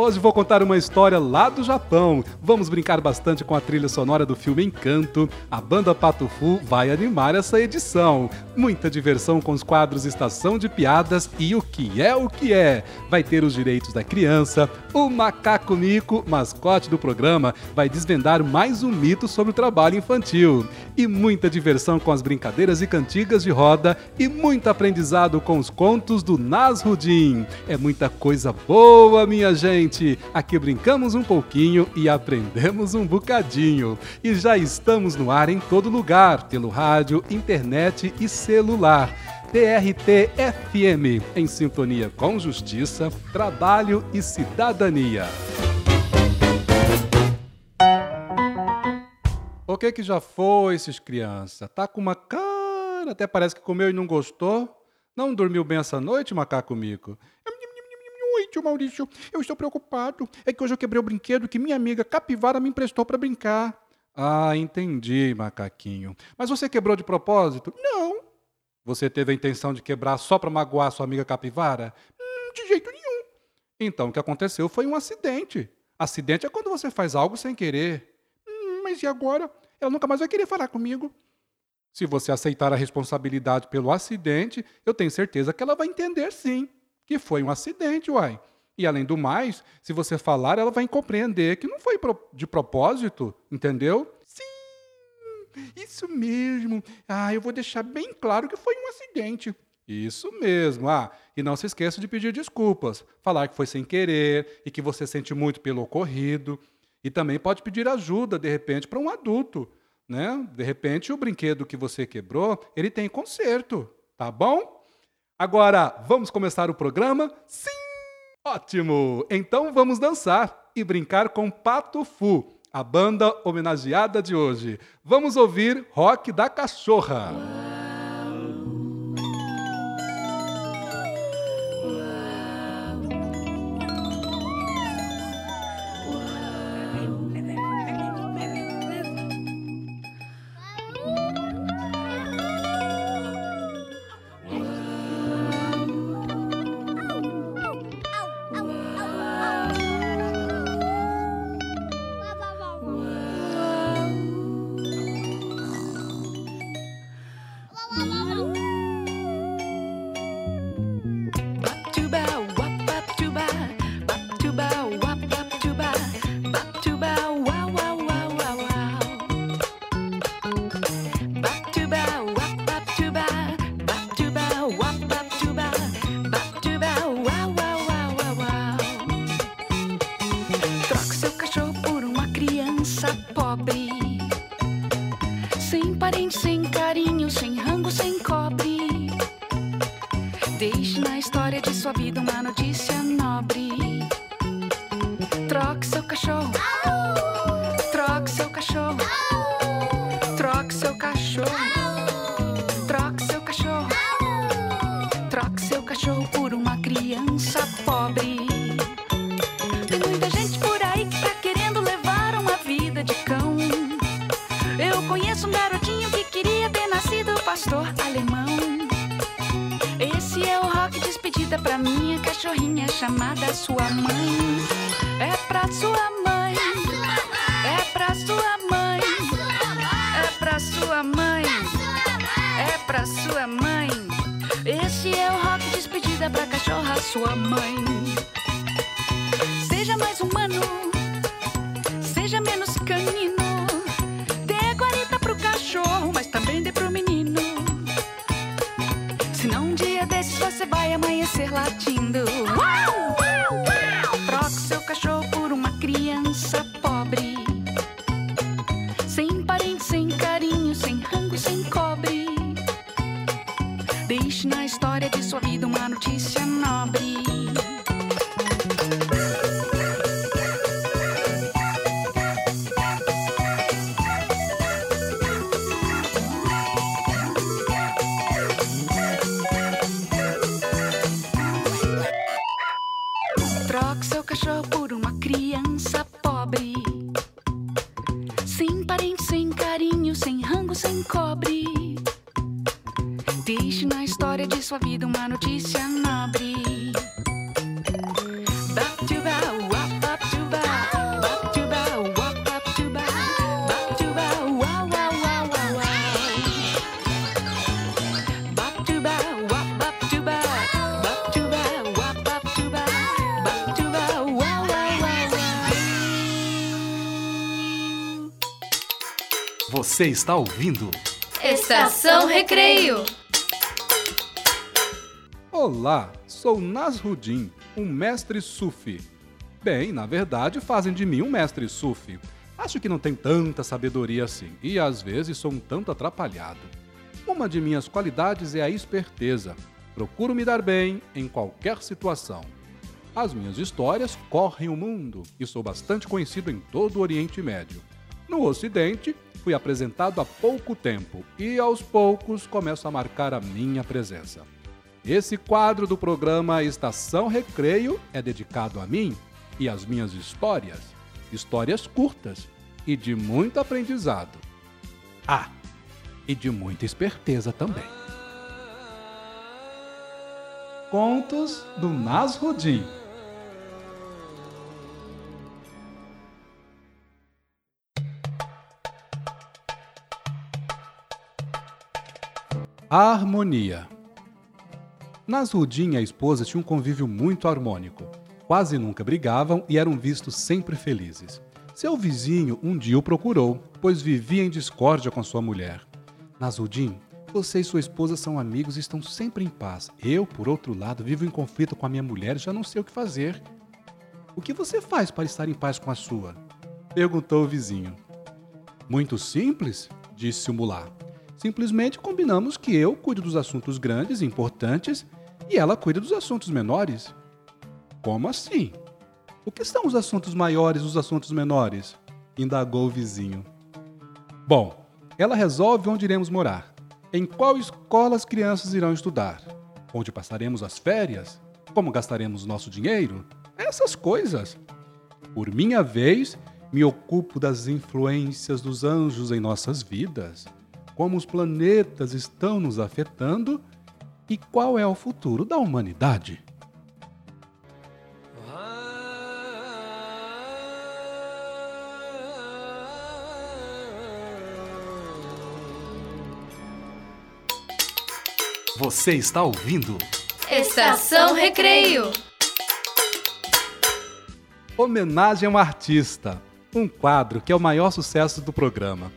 Hoje vou contar uma história lá do Japão. Vamos brincar bastante com a trilha sonora do filme Encanto. A banda Pato Fu vai animar essa edição. Muita diversão com os quadros Estação de Piadas e o que é o que é. Vai ter os direitos da criança. O macaco Nico, mascote do programa, vai desvendar mais um mito sobre o trabalho infantil. E muita diversão com as brincadeiras e cantigas de roda e muito aprendizado com os contos do Nasrudin. É muita coisa boa, minha gente. Aqui brincamos um pouquinho e aprendemos um bocadinho. E já estamos no ar em todo lugar, pelo rádio, internet e celular. TRT FM, em sintonia com justiça, trabalho e cidadania. O que que já foi, esses crianças? Tá com uma cara, até parece que comeu e não gostou. Não dormiu bem essa noite, macaco mico? Oi, tio Maurício, eu estou preocupado. É que hoje eu quebrei o brinquedo que minha amiga Capivara me emprestou para brincar. Ah, entendi, macaquinho. Mas você quebrou de propósito? Não, Você teve a intenção de quebrar só para magoar sua amiga capivara? hum, de jeito nenhum. Então o que aconteceu foi um acidente. Acidente é quando você faz algo sem querer. Hum, mas e agora? Ela nunca mais vai querer falar comigo. Se você aceitar a responsabilidade pelo acidente, eu tenho certeza que ela vai entender sim, que foi um acidente, uai. E além do mais, se você falar, ela vai compreender que não foi de propósito, entendeu? Sim, isso mesmo. Ah, eu vou deixar bem claro que foi um acidente. Isso mesmo. Ah, e não se esqueça de pedir desculpas, falar que foi sem querer e que você sente muito pelo ocorrido. E também pode pedir ajuda, de repente, para um adulto, né? De repente, o brinquedo que você quebrou, ele tem conserto, tá bom? Agora, vamos começar o programa? Sim! Ótimo! Então vamos dançar e brincar com Pato Fu, a banda homenageada de hoje. Vamos ouvir Rock da Cachorra. Vida uma notícia nobre. Batuba, uap, batuba. Batuba, uap, batuba. Batuba, uau, uau, uau, uau, uau. Batuba, uap, batuba. Batuba, uap, batuba. Batuba, uau, uau, uau, uau. Você está ouvindo? Estação Recreio. Olá, sou Nasruddin, um mestre sufi. Bem, na verdade, fazem de mim um mestre sufi. Acho que não tenho tanta sabedoria assim e às vezes sou um tanto atrapalhado. Uma de minhas qualidades é a esperteza. Procuro me dar bem em qualquer situação. As minhas histórias correm o mundo e sou bastante conhecido em todo o Oriente Médio. No Ocidente, fui apresentado há pouco tempo e aos poucos começo a marcar a minha presença. Esse quadro do programa Estação Recreio é dedicado a mim e às minhas histórias. Histórias curtas e de muito aprendizado. Ah, e de muita esperteza também. Contos do Nasruddin. A harmonia. Nasruddin e a esposa tinham um convívio muito harmônico. Quase nunca brigavam e eram vistos sempre felizes. Seu vizinho um dia o procurou, pois vivia em discórdia com sua mulher. Nasruddin, você e sua esposa são amigos e estão sempre em paz. Eu, por outro lado, vivo em conflito com a minha mulher e já não sei o que fazer. O que você faz para estar em paz com a sua? Perguntou o vizinho. Muito simples, disse o mulá. Simplesmente combinamos que eu cuido dos assuntos grandes e importantes e ela cuida dos assuntos menores. Como assim? O que são os assuntos maiores e os assuntos menores? indagou o vizinho. Bom, ela resolve onde iremos morar, em qual escola as crianças irão estudar, onde passaremos as férias, como gastaremos nosso dinheiro, essas coisas. Por minha vez, me ocupo das influências dos anjos em nossas vidas, como os planetas estão nos afetando e qual é o futuro da humanidade. Você está ouvindo? Estação Recreio. Homenagem a um artista. Um quadro que é o maior sucesso do programa.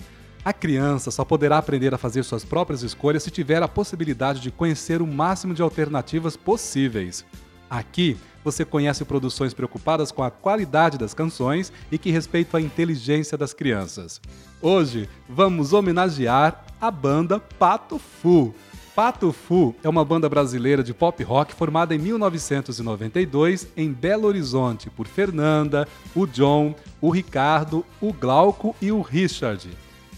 A criança só poderá aprender a fazer suas próprias escolhas se tiver a possibilidade de conhecer o máximo de alternativas possíveis. Aqui você conhece produções preocupadas com a qualidade das canções e que respeitam a inteligência das crianças. Hoje vamos homenagear a banda Pato Fu. Pato Fu é uma banda brasileira de pop rock formada em 1992 em Belo Horizonte por Fernanda, o John, o Ricardo, o Glauco e o Richard.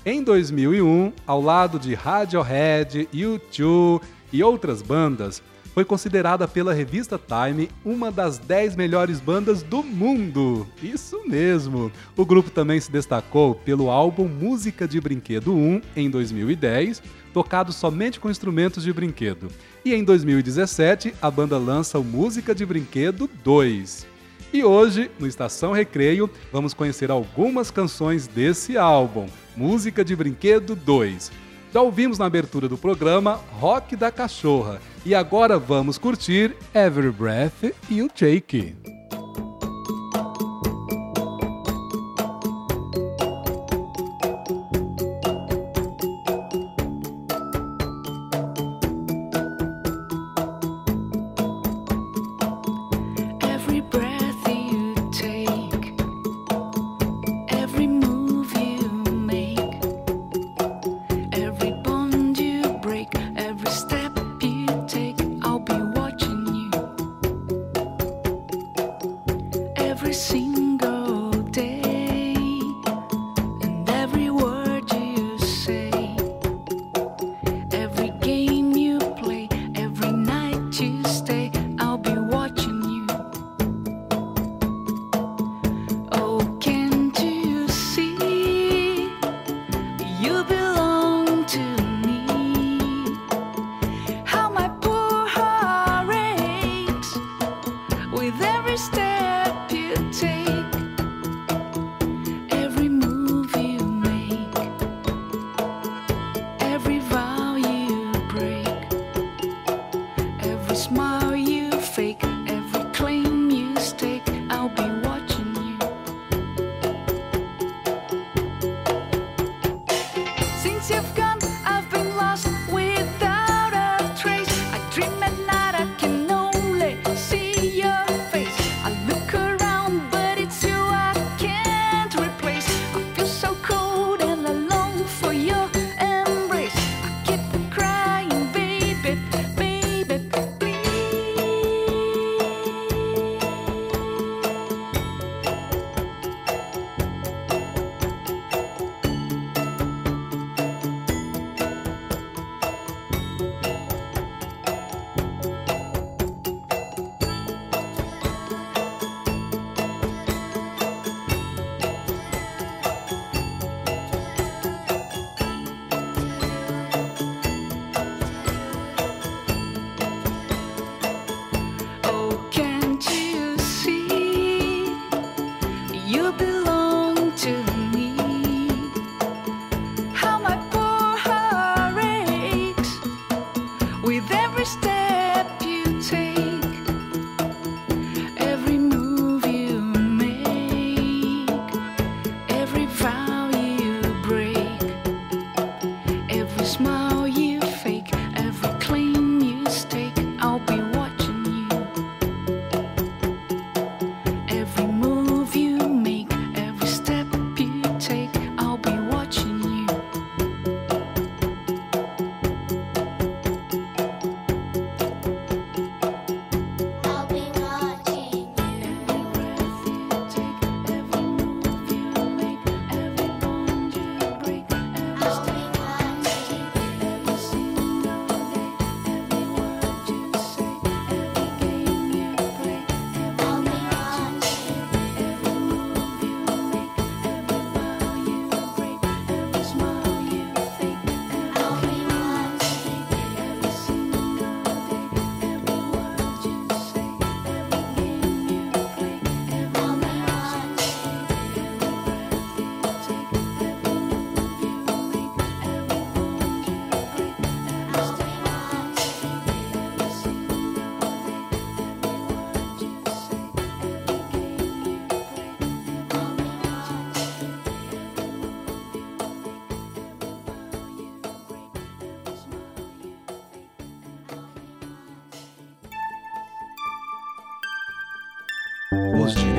Em 2001, ao lado de Radiohead, U2 e outras bandas, foi considerada pela revista Time uma das 10 melhores bandas do mundo. Isso mesmo! O grupo também se destacou pelo álbum Música de Brinquedo 1 em 2010, tocado somente com instrumentos de brinquedo. E em 2017, a banda lança o Música de Brinquedo 2. E hoje, no Estação Recreio, vamos conhecer algumas canções desse álbum, Música de Brinquedo 2. Já ouvimos na abertura do programa Rock da Cachorra e agora vamos curtir Every Breath You Take.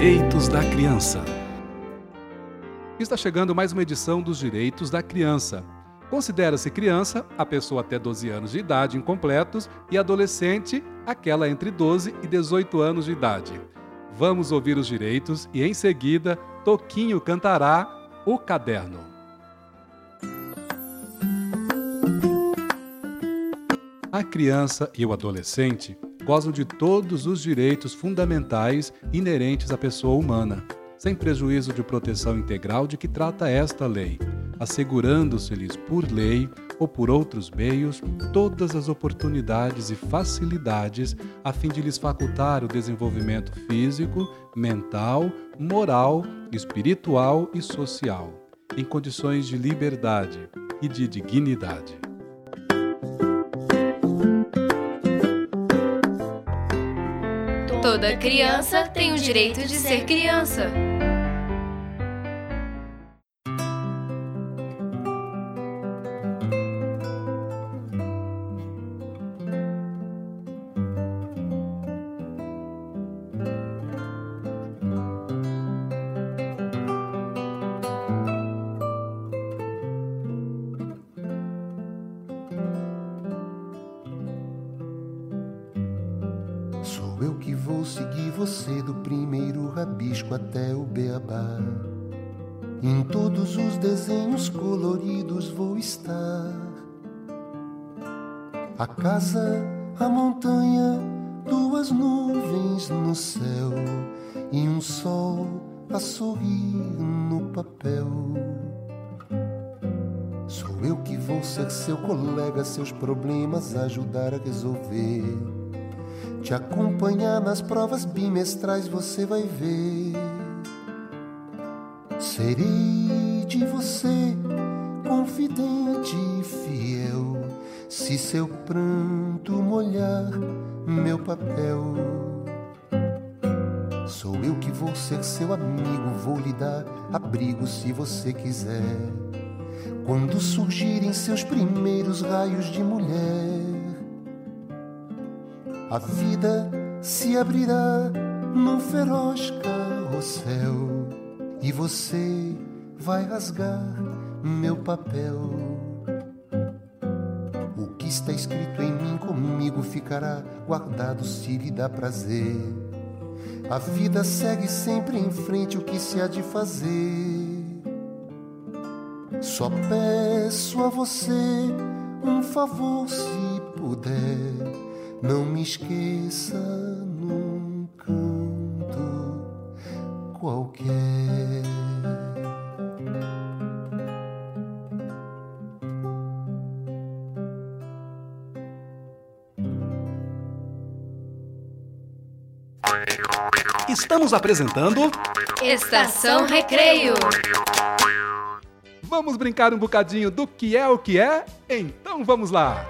Direitos da criança. Está chegando mais uma edição dos Direitos da Criança. Considera-se criança a pessoa até 12 anos de idade incompletos e adolescente aquela entre 12 e 18 anos de idade. Vamos ouvir os direitos e em seguida Toquinho cantará o caderno. A criança e o adolescente gozam de todos os direitos fundamentais inerentes à pessoa humana, sem prejuízo de proteção integral de que trata esta lei, assegurando-se-lhes por lei ou por outros meios todas as oportunidades e facilidades a fim de lhes facultar o desenvolvimento físico, mental, moral, espiritual e social, em condições de liberdade e de dignidade. Toda criança tem o direito de ser criança. Em todos os desenhos coloridos vou estar. A casa, a montanha, duas nuvens no céu e um sol a sorrir no papel. Sou eu que vou ser seu colega, seus problemas ajudar a resolver. Te acompanhar nas provas bimestrais você vai ver. Serei de você confidente e fiel. Se seu pranto molhar meu papel. Sou eu que vou ser seu amigo, vou lhe dar abrigo se você quiser. Quando surgirem seus primeiros raios de mulher, a vida se abrirá num feroz carrossel e você vai rasgar meu papel. O que está escrito em mim comigo ficará guardado se lhe dá prazer. A vida segue sempre em frente, o que se há de fazer? Só peço a você um favor, se puder. Não me esqueça num canto qualquer. Estamos apresentando Estação Recreio. Vamos brincar um bocadinho do que é o que é? Então vamos lá!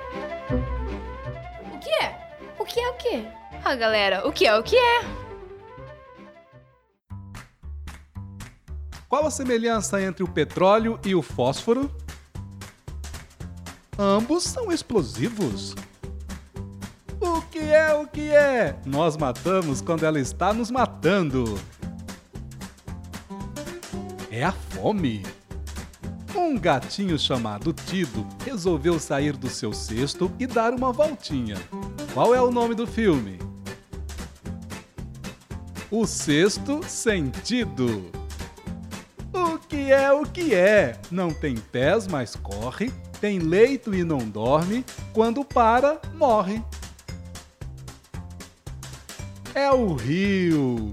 O que é? O que é o quê? Ah, galera, o que é o que é? Qual a semelhança entre o petróleo e o fósforo? Ambos são explosivos. Que é o que é? Nós matamos quando ela está nos matando. É a fome. Um gatinho chamado Tido resolveu sair do seu cesto e dar uma voltinha. Qual é o nome do filme? O Sexto Sentido. O que é o que é? Não tem pés, mas corre, tem leito e não dorme, quando para, morre. É o rio.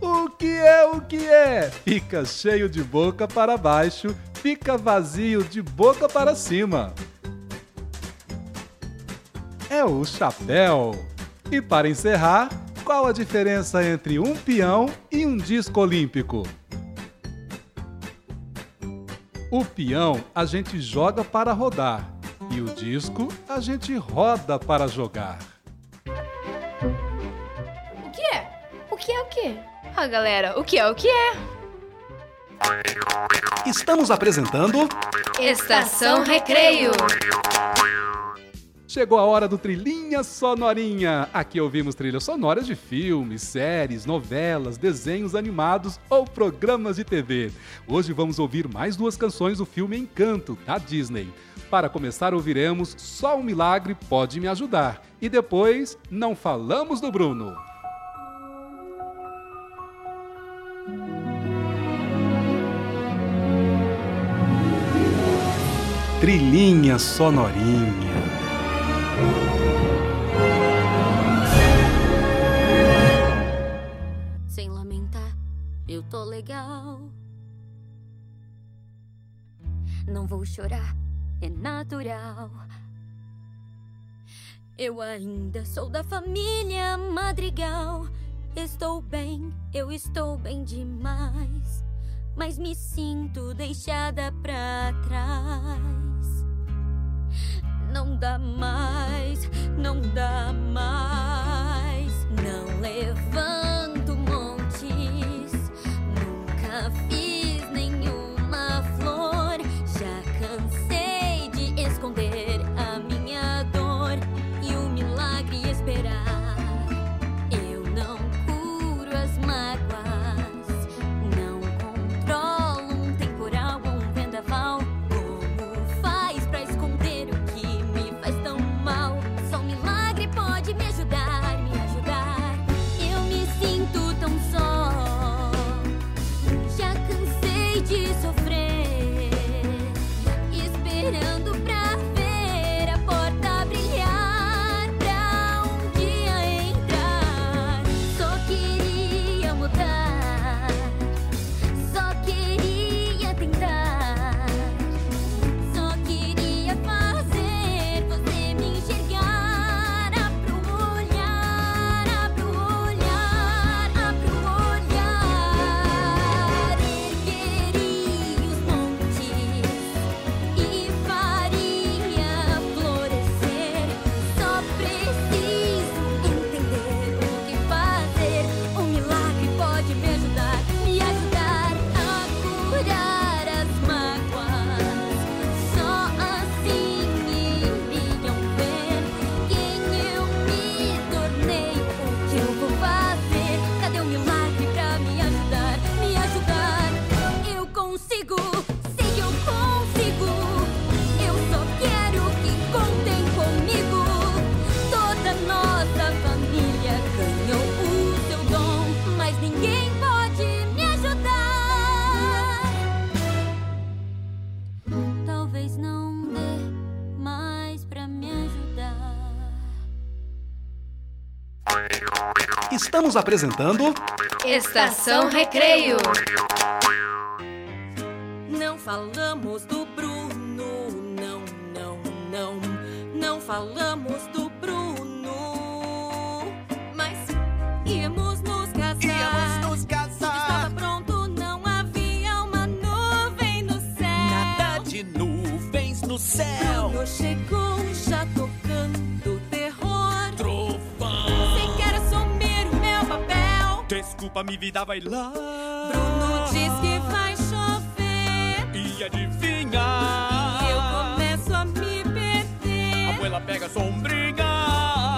O que é o que é? Fica cheio de boca para baixo, fica vazio de boca para cima. É o chapéu. E para encerrar, qual a diferença entre um peão e um disco olímpico? O peão a gente joga para rodar e o disco a gente roda para jogar. O que é? O que? Ah, galera, o que é o que é? Estamos apresentando Estação Recreio. Chegou a hora do Trilhinha Sonorinha. Aqui ouvimos trilhas sonoras de filmes, séries, novelas, desenhos animados ou programas de TV. Hoje vamos ouvir mais duas canções do filme Encanto, da Disney. Para começar, ouviremos Só um Milagre Pode Me Ajudar. E depois, Não Falamos do Bruno. Trilhinha Sonorinha. Sem lamentar, eu tô legal. Não vou chorar, é natural. Eu ainda sou da família Madrigal. Estou bem, eu estou bem demais. Mas me sinto deixada pra trás. Não dá mais, não dá mais. Não levanto Estamos apresentando Estação Recreio. Não falamos do Bruno, não, não, não. Não falamos do Desculpa, minha vida vai lá. Bruno diz que vai chover. E adivinha? E eu começo a me perder. A abuela pega a sombrinha.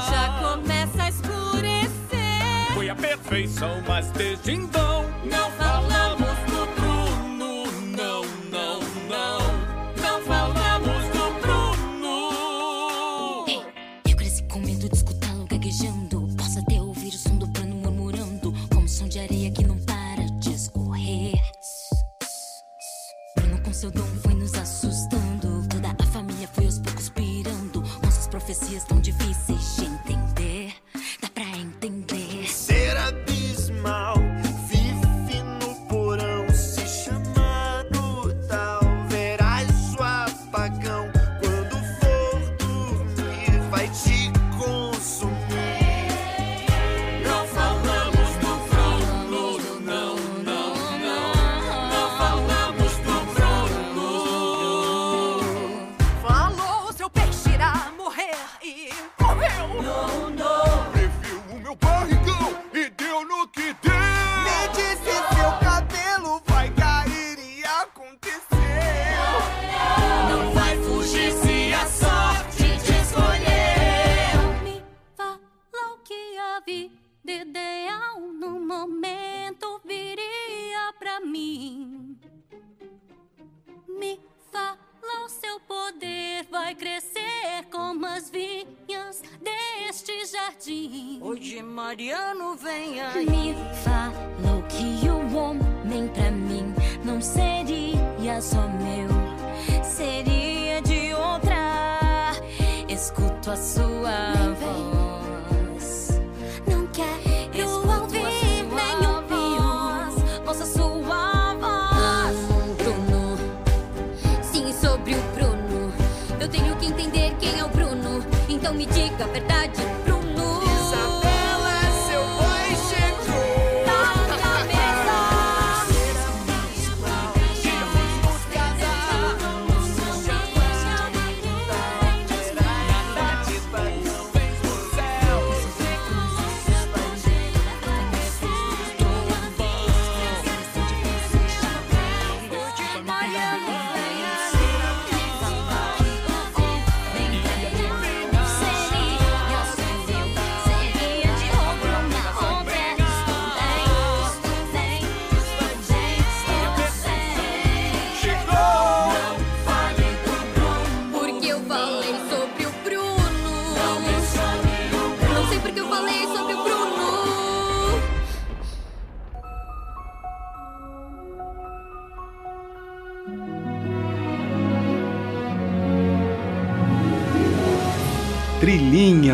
Já começa a escurecer. Foi a perfeição, mas desde então Não falamos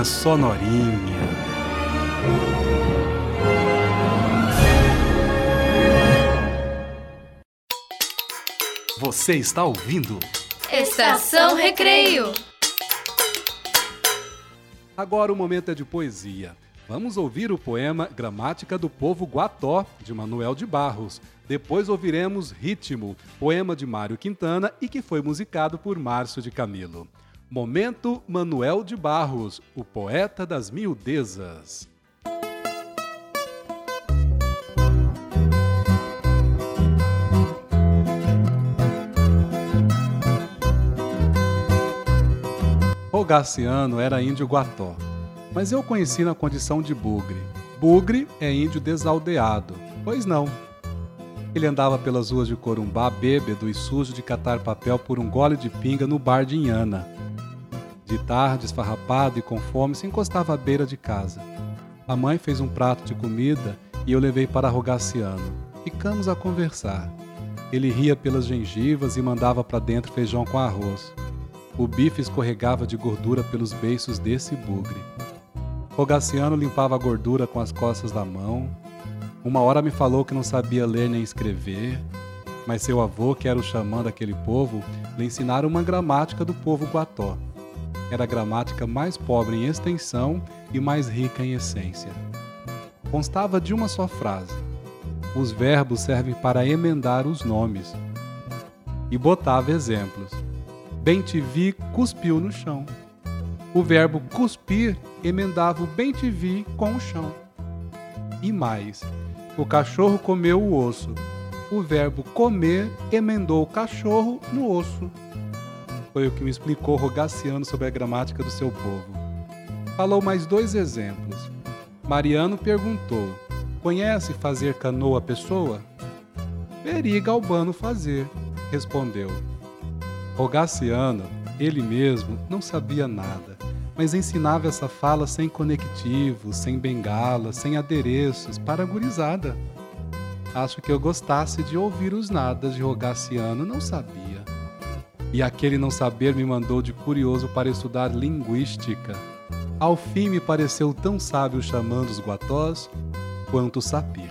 Sonorinha. Você está ouvindo? Estação Recreio. Agora o momento é de poesia. Vamos ouvir o poema Gramática do Povo Guató, de Manuel de Barros. Depois ouviremos Ritmo, poema de Mário Quintana e que foi musicado por Márcio de Camilo. Momento Manuel de Barros, o poeta das miudezas. Rogaciano era índio guató, mas eu conheci na condição de bugre. Bugre é índio desaldeado, pois não. Ele andava pelas ruas de Corumbá bêbado e sujo de catar papel por um gole de pinga no bar de Inhana. De tarde, esfarrapado e com fome, se encostava à beira de casa. A mãe fez um prato de comida e eu levei para Rogaciano. Ficamos a conversar. Ele ria pelas gengivas e mandava para dentro feijão com arroz. O bife escorregava de gordura pelos beiços desse bugre. Rogaciano limpava a gordura com as costas da mão. Uma hora me falou que não sabia ler nem escrever, mas seu avô, que era o xamã daquele povo, lhe ensinaram uma gramática do povo guató. Era a gramática mais pobre em extensão e mais rica em essência. Constava de uma só frase. Os verbos servem para emendar os nomes. E botava exemplos. Bem te vi, cuspiu no chão. O verbo cuspir emendava o bem te vi com o chão. E mais, o cachorro comeu o osso. O verbo comer emendou o cachorro no osso. Foi o que me explicou Rogaciano sobre a gramática do seu povo. Falou mais dois exemplos. Mariano perguntou: Conhece fazer canoa pessoa? Veri Galbano fazer, respondeu. Rogaciano, ele mesmo, não sabia nada, mas ensinava essa fala sem conectivos, sem bengalas, sem adereços, para a gurizada. Acho que eu gostasse de ouvir os nadas de Rogaciano, não sabia. E aquele não saber me mandou de curioso para estudar linguística. Ao fim me pareceu tão sábio chamando os guatós quanto o sapir.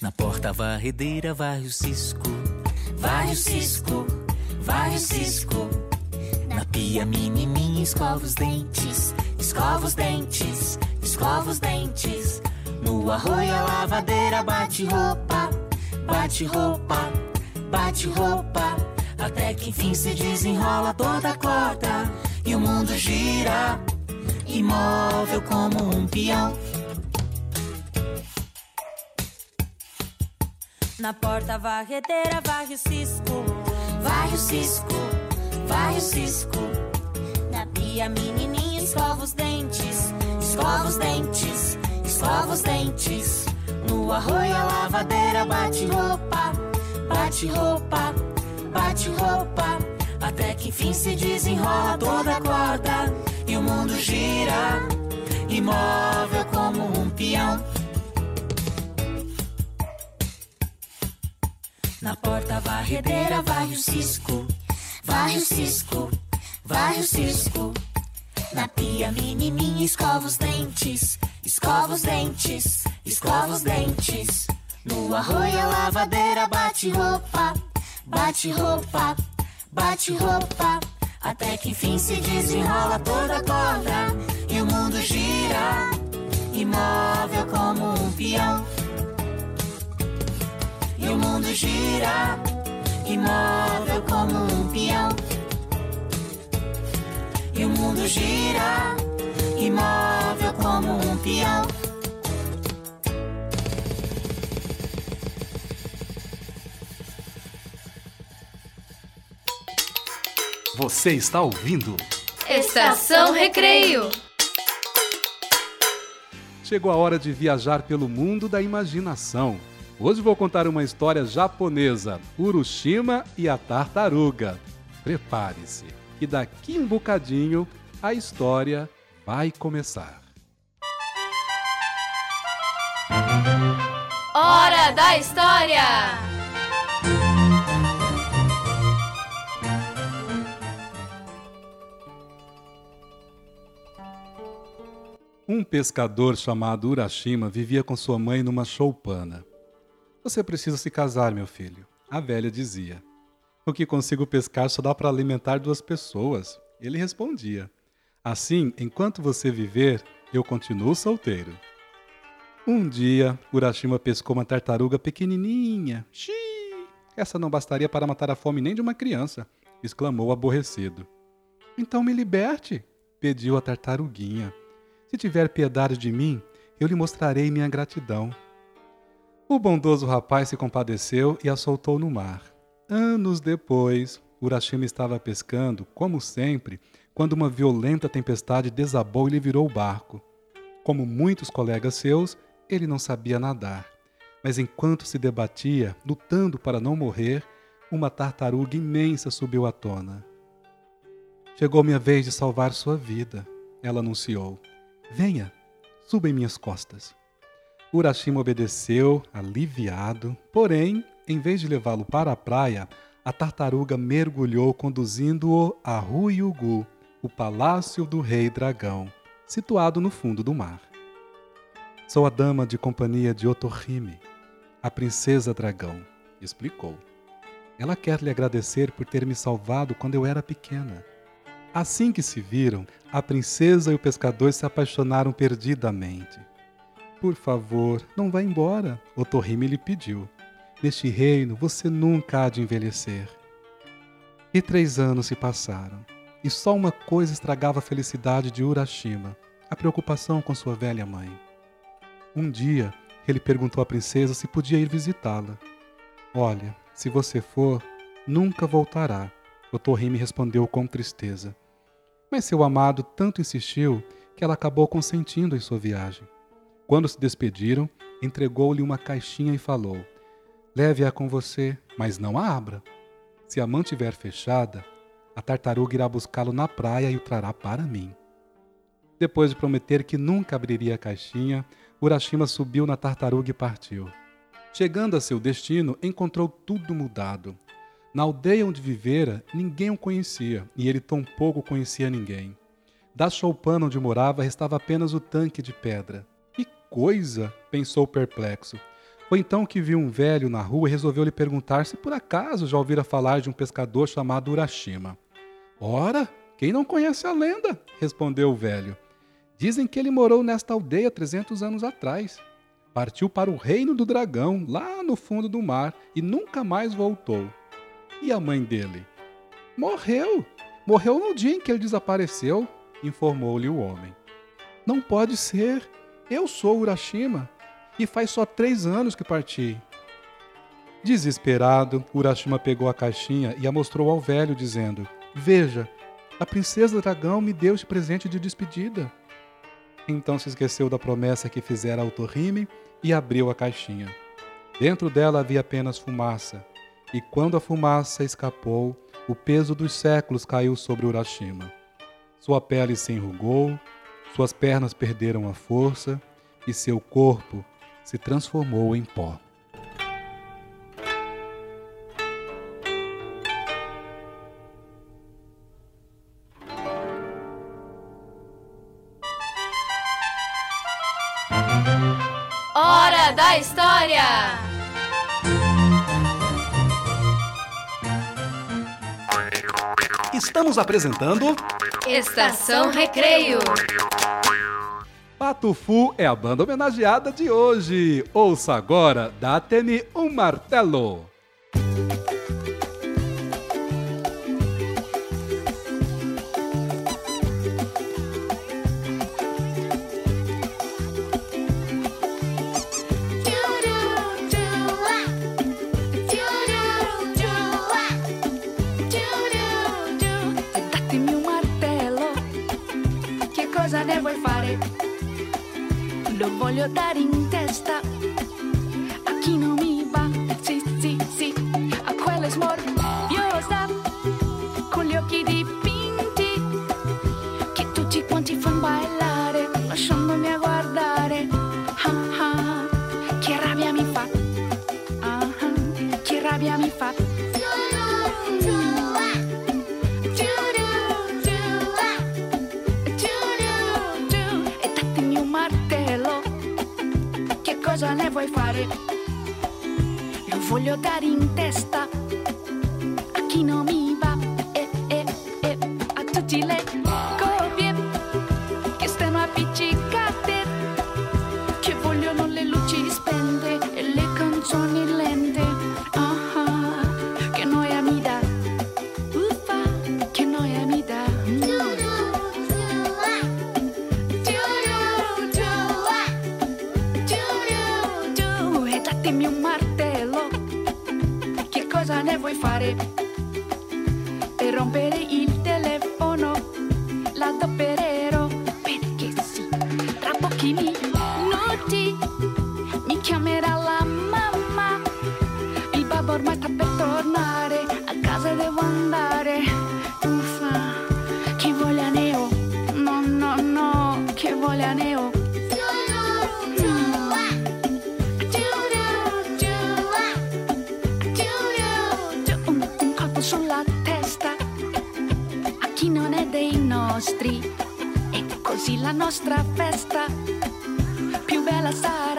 Na porta varredeira vai o cisco, vai o cisco, vai o cisco. Na pia menininha escova os dentes, escova os dentes, escova os dentes. No arroio a lavadeira bate roupa, bate roupa, bate roupa. Até que enfim se desenrola toda a corda e o mundo gira, imóvel como um peão. Na porta varredeira varre o cisco, Vai o cisco, vai o cisco. na pia menininha escova os dentes, Escova os dentes, escova os dentes. No arroio a lavadeira bate roupa, bate roupa, bate roupa. Até que enfim se desenrola toda a corda e o mundo gira, imóvel como um peão. Na porta varredeira vai o cisco, vai o cisco, vai o cisco. Na pia menininha escova os dentes, escova os dentes, escova os dentes. No arroio a lavadeira bate roupa, bate roupa, bate roupa. Até que enfim se desenrola toda a corda e o mundo gira, imóvel como um peão. E o mundo gira, imóvel como um peão. E o mundo gira, imóvel como um peão. Você está ouvindo? Estação Recreio. Chegou a hora de viajar pelo mundo da imaginação. Hoje vou contar uma história japonesa, Urushima e a Tartaruga. Prepare-se, que daqui um bocadinho a história vai começar. Hora da História. Um pescador chamado Urashima vivia com sua mãe numa choupana. Você precisa se casar, meu filho, a velha dizia. O que consigo pescar só dá para alimentar duas pessoas. Ele respondia. Assim, enquanto você viver, eu continuo solteiro. Um dia, Urashima pescou uma tartaruga pequenininha. Xiii! Essa não bastaria para matar a fome nem de uma criança, exclamou aborrecido. Então me liberte, pediu a tartaruguinha. Se tiver piedade de mim, eu lhe mostrarei minha gratidão. O bondoso rapaz se compadeceu e a soltou no mar. Anos depois, Urashima estava pescando, como sempre, quando uma violenta tempestade desabou e lhe virou o barco. Como muitos colegas seus, ele não sabia nadar. Mas enquanto se debatia, lutando para não morrer, uma tartaruga imensa subiu à tona. Chegou minha vez de salvar sua vida, ela anunciou. Venha, suba em minhas costas. Urashima obedeceu, aliviado, porém Em vez de levá-lo para a praia, a tartaruga mergulhou conduzindo-o a Ruiugu, o palácio do rei dragão, situado no fundo do mar. Sou a dama de companhia de Otohime, a princesa dragão, explicou. Ela quer lhe agradecer por ter me salvado quando eu era pequena. Assim que se viram, a princesa e o pescador se apaixonaram perdidamente. Por favor, não vá embora, Otohime lhe pediu. Neste reino você nunca há de envelhecer. E três anos se passaram, e só uma coisa estragava a felicidade de Urashima: a preocupação com sua velha mãe. Um dia, ele perguntou à princesa se podia ir visitá-la. Olha, se você for, nunca voltará, Otohime respondeu com tristeza. Mas seu amado tanto insistiu que ela acabou consentindo em sua viagem. Quando se despediram, entregou-lhe uma caixinha e falou: Leve-a com você, mas não a abra. Se a mantiver fechada, a tartaruga irá buscá-lo na praia e o trará para mim. Depois de prometer que nunca abriria a caixinha, Urashima subiu na tartaruga e partiu. Chegando a seu destino, encontrou tudo mudado. Na aldeia onde vivera, ninguém o conhecia e ele tampouco conhecia ninguém. Da choupana onde morava restava apenas o tanque de pedra. Que coisa! pensou perplexo. Foi então que viu um velho na rua e resolveu lhe perguntar se por acaso já ouvira falar de um pescador chamado Urashima. Ora, quem não conhece a lenda? respondeu o velho. Dizem que ele morou nesta aldeia 300 anos atrás. Partiu para o reino do dragão, lá no fundo do mar, e nunca mais voltou. E a mãe dele? Morreu! Morreu no dia em que ele desapareceu, informou-lhe o homem. Não pode ser! Eu sou Urashima e faz só três anos que parti. Desesperado, Urashima pegou a caixinha e a mostrou ao velho, dizendo: Veja, a princesa dragão me deu este presente de despedida. Então se esqueceu da promessa que fizera ao Torrime e abriu a caixinha. Dentro dela havia apenas fumaça, e quando a fumaça escapou, o peso dos séculos caiu sobre Urashima. Sua pele se enrugou, suas pernas perderam a força e seu corpo se transformou em pó. Hora da História! Estamos apresentando Estação Recreio. Patufu é a banda homenageada de hoje. Ouça agora, dá-te-me um martelo. Voglio dare in testa nostra festa più bella sarà.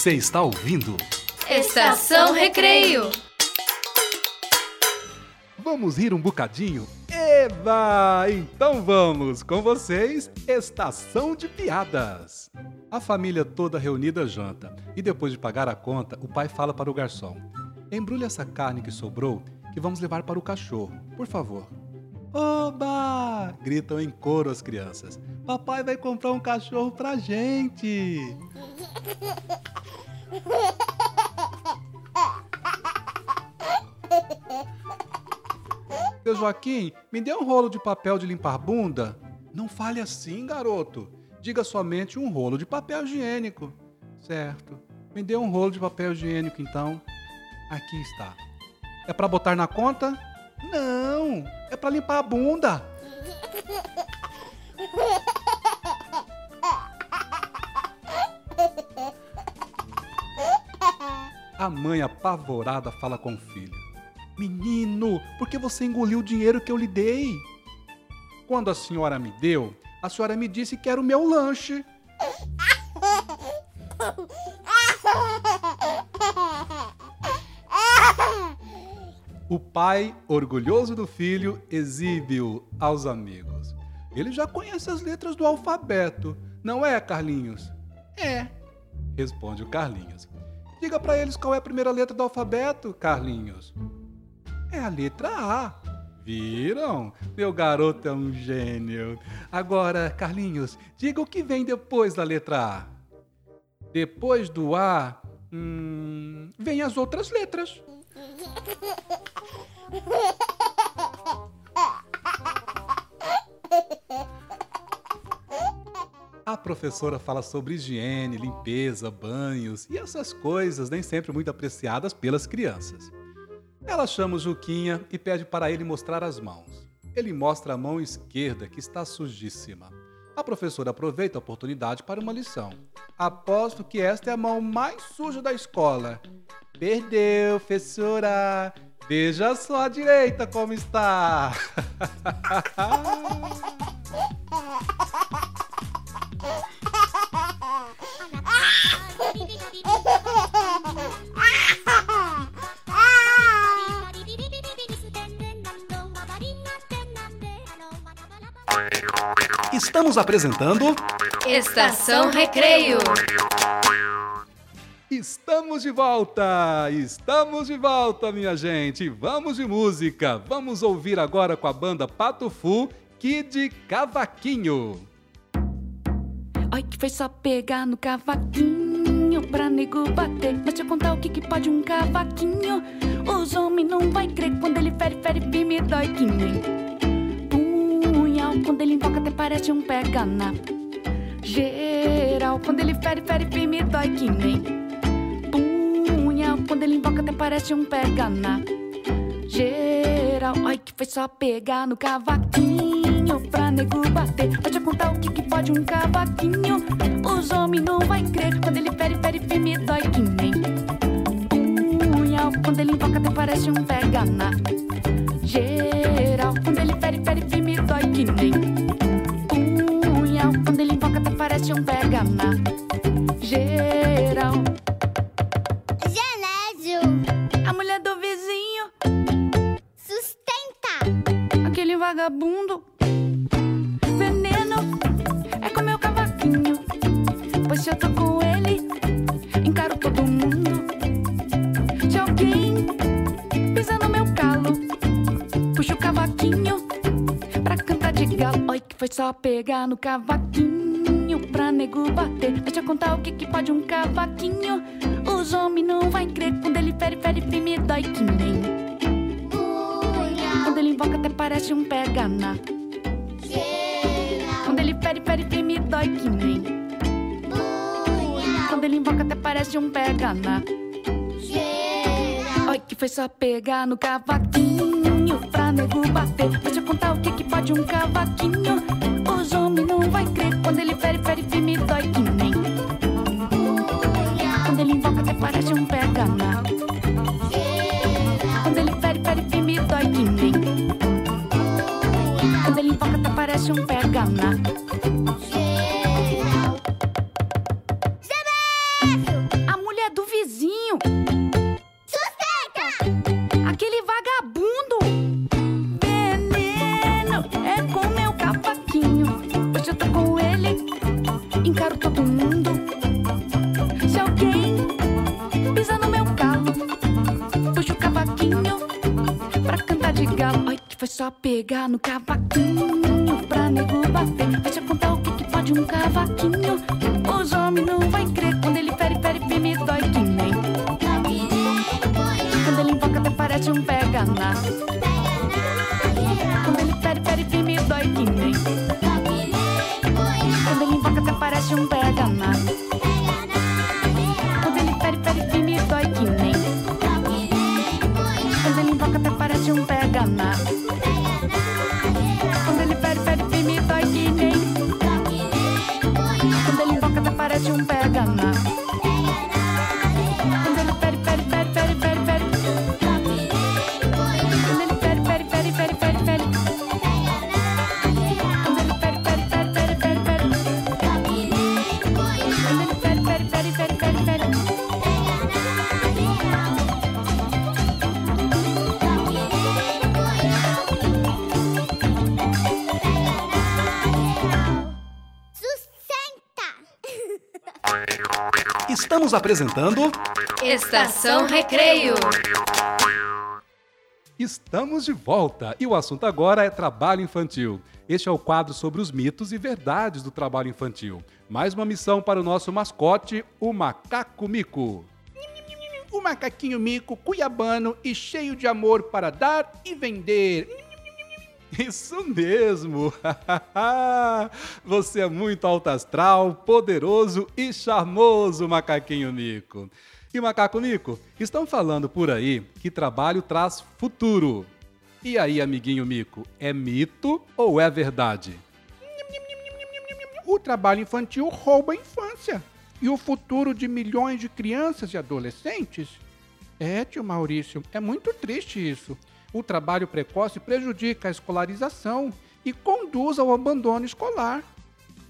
Você está ouvindo? Estação Recreio. Vamos rir um bocadinho? Eba! Então vamos! Com vocês, Estação de Piadas. A família toda reunida janta e depois de pagar a conta, o pai fala para o garçom: Embrulhe essa carne que sobrou que vamos levar para o cachorro, por favor. Oba! Gritam em coro as crianças. Papai vai comprar um cachorro pra gente! Seu Joaquim, me dê um rolo de papel de limpar bunda? Não fale assim, garoto. Diga somente um rolo de papel higiênico. Certo. Me dê um rolo de papel higiênico, então. Aqui está. É pra botar na conta? Não, é pra limpar a bunda. A mãe apavorada fala com o filho: Menino, por que você engoliu o dinheiro que eu lhe dei? Quando a senhora me deu, a senhora me disse que era o meu lanche. O pai, orgulhoso do filho, exibe-o aos amigos. Ele já conhece as letras do alfabeto, não é, Carlinhos? É, responde o Carlinhos. Diga pra eles qual é a primeira letra do alfabeto, Carlinhos. É a letra A. Viram? Meu garoto é um gênio. Agora, Carlinhos, diga o que vem depois da letra A. Depois do A, hum, vem as outras letras. A professora fala sobre higiene, limpeza, banhos e essas coisas nem sempre muito apreciadas pelas crianças. Ela chama o Juquinha e pede para ele mostrar as mãos. Ele mostra a mão esquerda, que está sujíssima. A professora aproveita a oportunidade para uma lição. Aposto que esta é a mão mais suja da escola. Perdeu, professora. Veja só a direita como está. Estamos apresentando Estação Recreio. Estamos de volta! Estamos de volta, minha gente! Vamos de música! Vamos ouvir agora com a banda Pato Fu, Kid Cavaquinho. Ai, que foi só pegar no cavaquinho pra nego bater. Deixa eu contar o que, que pode um cavaquinho. Os homens não vai crer quando ele fere, fere, firme, dói que nem punhal. Quando ele invoca, até parece um pega na geral. Quando ele fere, fere, firme, dói que nem. Quando ele invoca, até parece um pega na geral. Ai, que foi só pegar no cavaquinho pra nego bater. Deixa eu contar o que, que pode um cavaquinho. Os homens não vai crer quando ele fere, fere, firme, dói que nem punhal. Quando ele invoca, até parece um pega na geral. Quando ele fere, fere, firme, dói que nem punhal. Quando ele invoca, até parece um pega na geral. Vagabundo. Veneno é com meu cavaquinho. Pois se eu tô com ele, encaro todo mundo. Se alguém pisa no meu calo, puxa o cavaquinho pra cantar de galo. Oi, que foi só pegar no cavaquinho pra nego bater. Deixa eu contar o que, que pode um cavaquinho. Os homens não vai crer quando ele fere, fere, firme, dói que nem. Quando ele invoca, até parece um pega-na. Quando ele fere, fere, fere, me dói que nem. Quando ele invoca, até parece um pega-na. Oi, que foi só pegar no cavaquinho pra nego bater. Deixa eu contar o que que pode um cavaquinho. Os homens não vai crer. Quando ele fere, fere, me dói que nem. Quando ele invoca, até parece um pega-na. Parece um pega-na. A mulher do vizinho. Aquele vagabundo. Veneno é com meu cavaquinho. Hoje eu tô com ele. Encaro todo mundo. Se alguém pisa no meu calo, puxo o cavaquinho pra cantar de galo. Ai, que foi só pegar no cavaquinho Estamos apresentando Estação Recreio. Estamos de volta e o assunto agora é trabalho infantil. Este é o quadro sobre os mitos e verdades do trabalho infantil. Mais uma missão para o nosso mascote, o Macaco Mico. O macaquinho mico, cuiabano e cheio de amor para dar e vender. Isso mesmo! Você é muito alto astral, poderoso e charmoso, Macaquinho Mico. E Macaco Mico, estão falando por aí que trabalho traz futuro. E aí, amiguinho Mico, é mito ou é verdade? O trabalho infantil rouba a infância e o futuro de milhões de crianças e adolescentes. É, tio Maurício, é muito triste isso. O trabalho precoce prejudica a escolarização e conduz ao abandono escolar.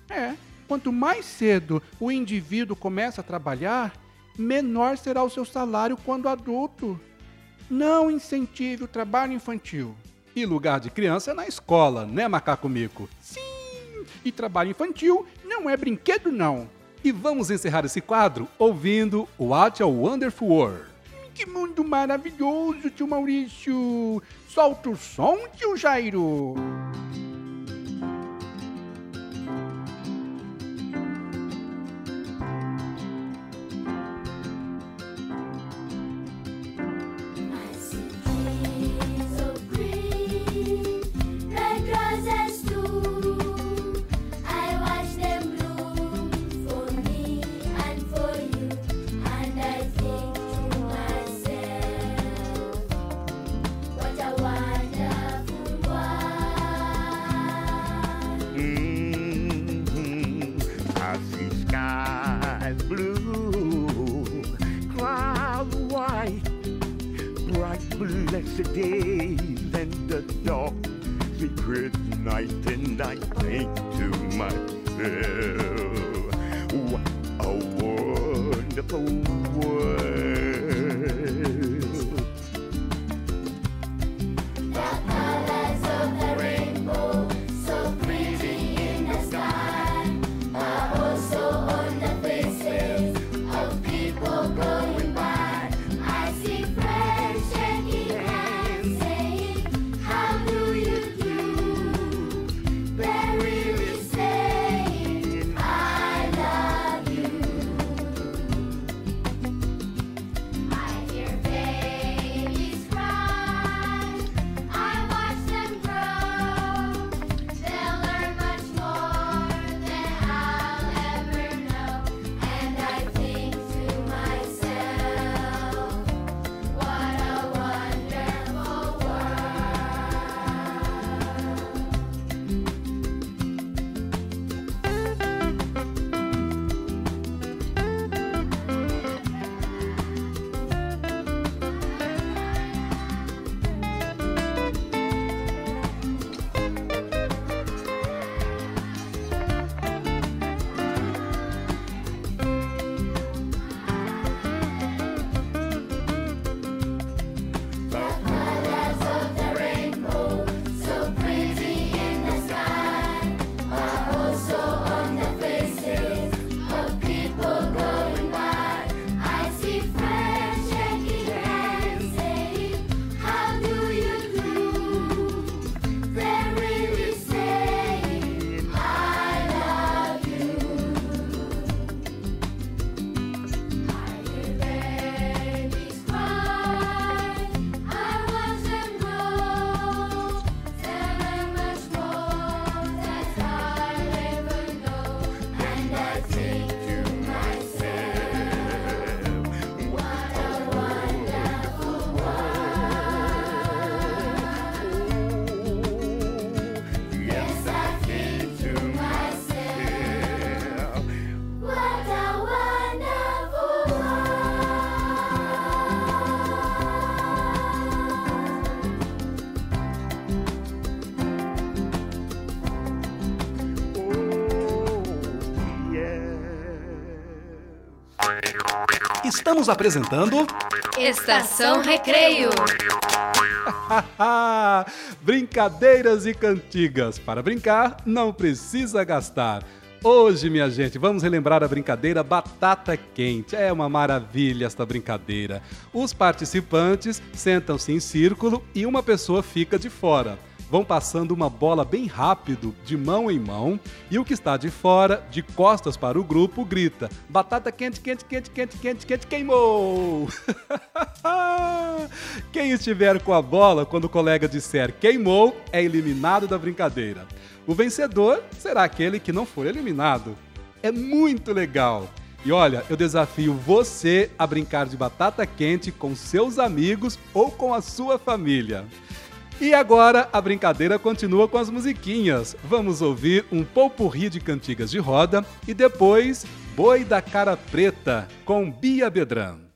É, quanto mais cedo o indivíduo começa a trabalhar, menor será o seu salário quando adulto. Não incentive o trabalho infantil. E lugar de criança é na escola, né, Macaco Mico? Sim, e trabalho infantil não é brinquedo, não. E vamos encerrar esse quadro ouvindo What a Wonderful World. Que mundo maravilhoso, tio Maurício! Solta o som, tio Jairo! Blessed days and the dark secret night, and I think to myself, what a wonderful world. Estamos apresentando Estação Recreio. Brincadeiras e cantigas. Para brincar, não precisa gastar. Hoje, minha gente, vamos relembrar a brincadeira Batata Quente. É uma maravilha esta brincadeira. Os participantes sentam-se em círculo e uma pessoa fica de fora. Vão passando uma bola bem rápido, de mão em mão, e o que está de fora, de costas para o grupo, grita: Batata quente, quente, quente, quente, quente, quente, queimou! Quem estiver com a bola quando o colega disser queimou é eliminado da brincadeira. O vencedor será aquele que não for eliminado. É muito legal. E olha, eu desafio você a brincar de batata quente com seus amigos ou com a sua família. E agora a brincadeira continua com as musiquinhas. Vamos ouvir um popurri de cantigas de roda e depois Boi da Cara Preta com Bia Bedran.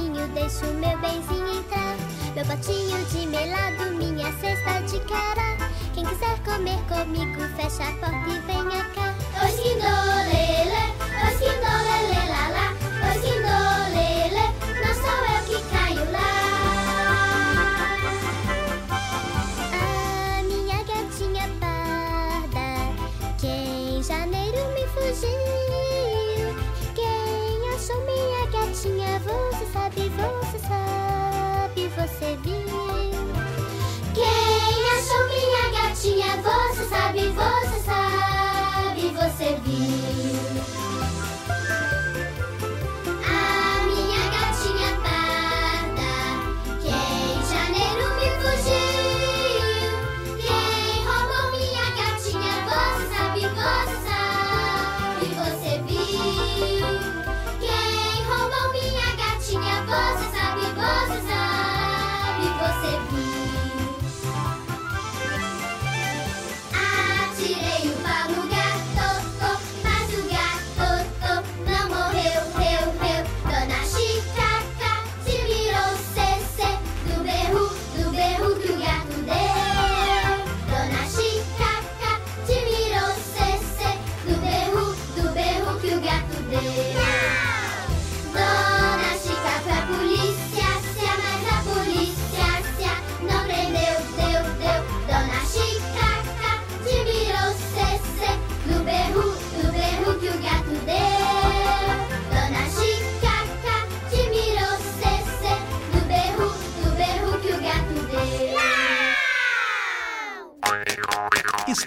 Cachorrinho, deixa o meu benzinho entrar. Meu potinho de melado, minha cesta de cará. Quem quiser comer comigo, fecha a porta e venha cá. Osquindolele, osquindolele, sabe, você sabe, você viu.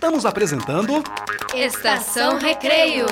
Estamos apresentando. Estação Recreio.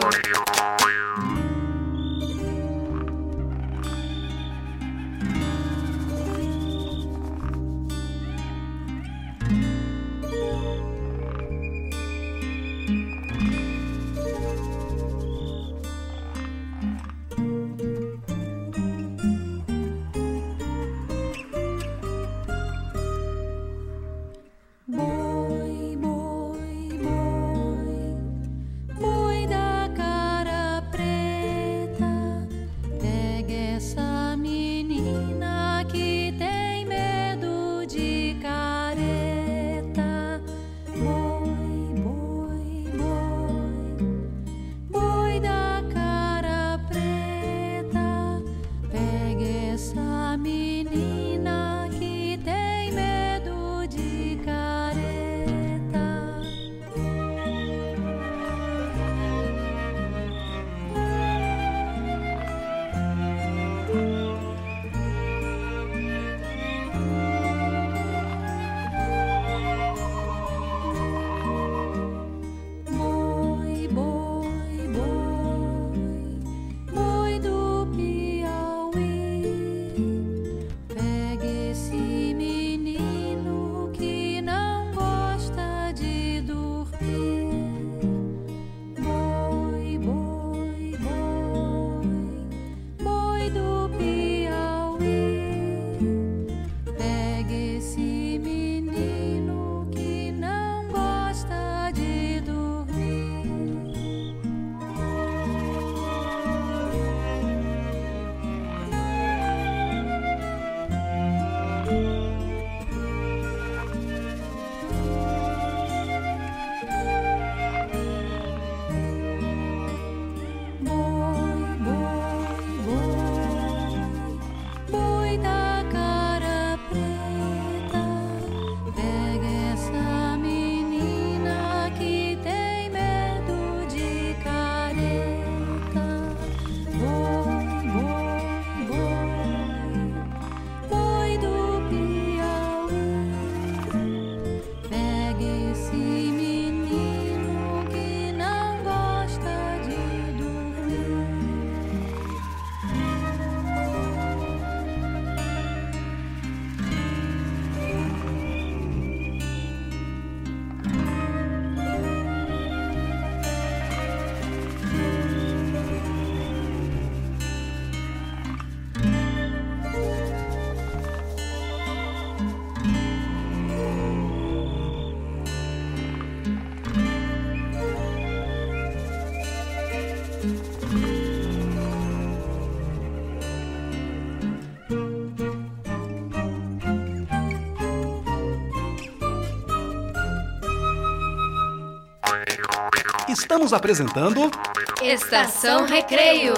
Estamos apresentando. Estação Recreio.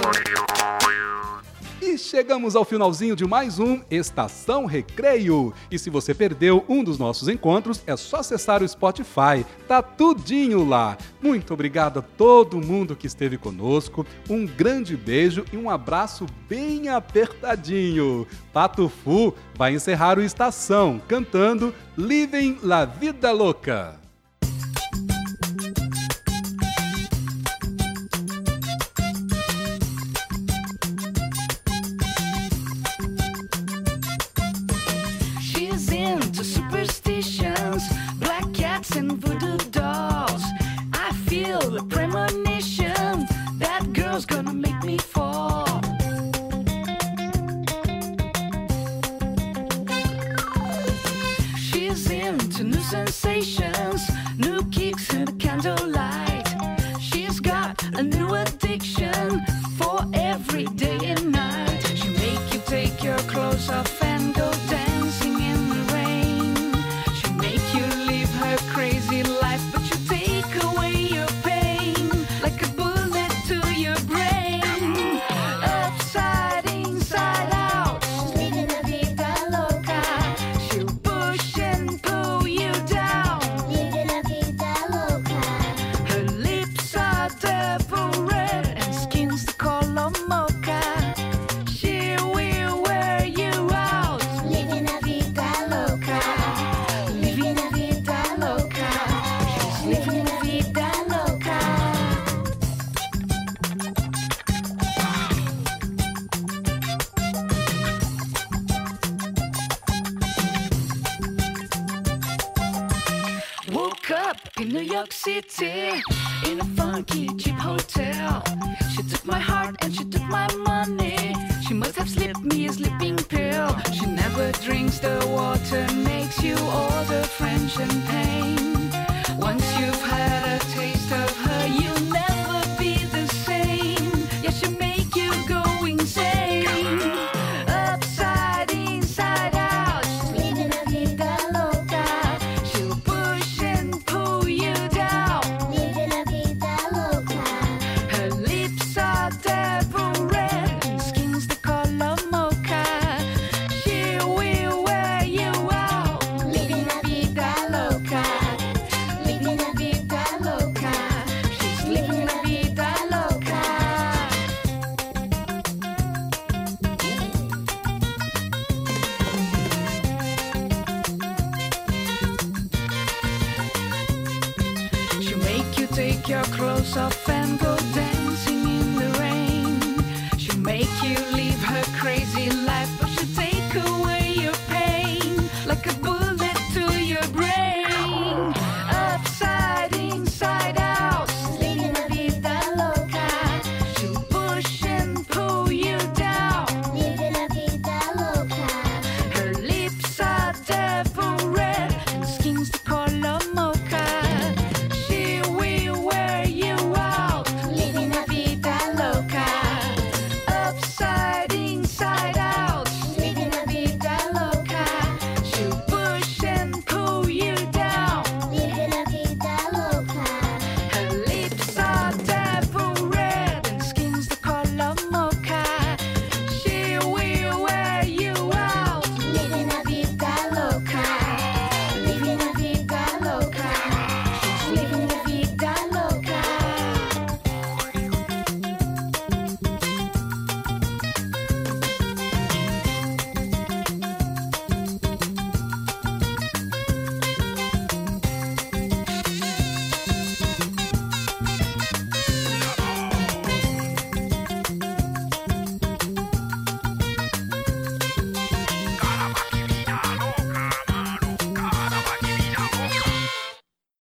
E chegamos ao finalzinho de mais um Estação Recreio. E se você perdeu um dos nossos encontros, é só acessar o Spotify. Tá tudinho lá. Muito obrigado a todo mundo que esteve conosco. Um grande beijo e um abraço bem apertadinho. Pato Fu vai encerrar o Estação cantando Livem la Vida Louca.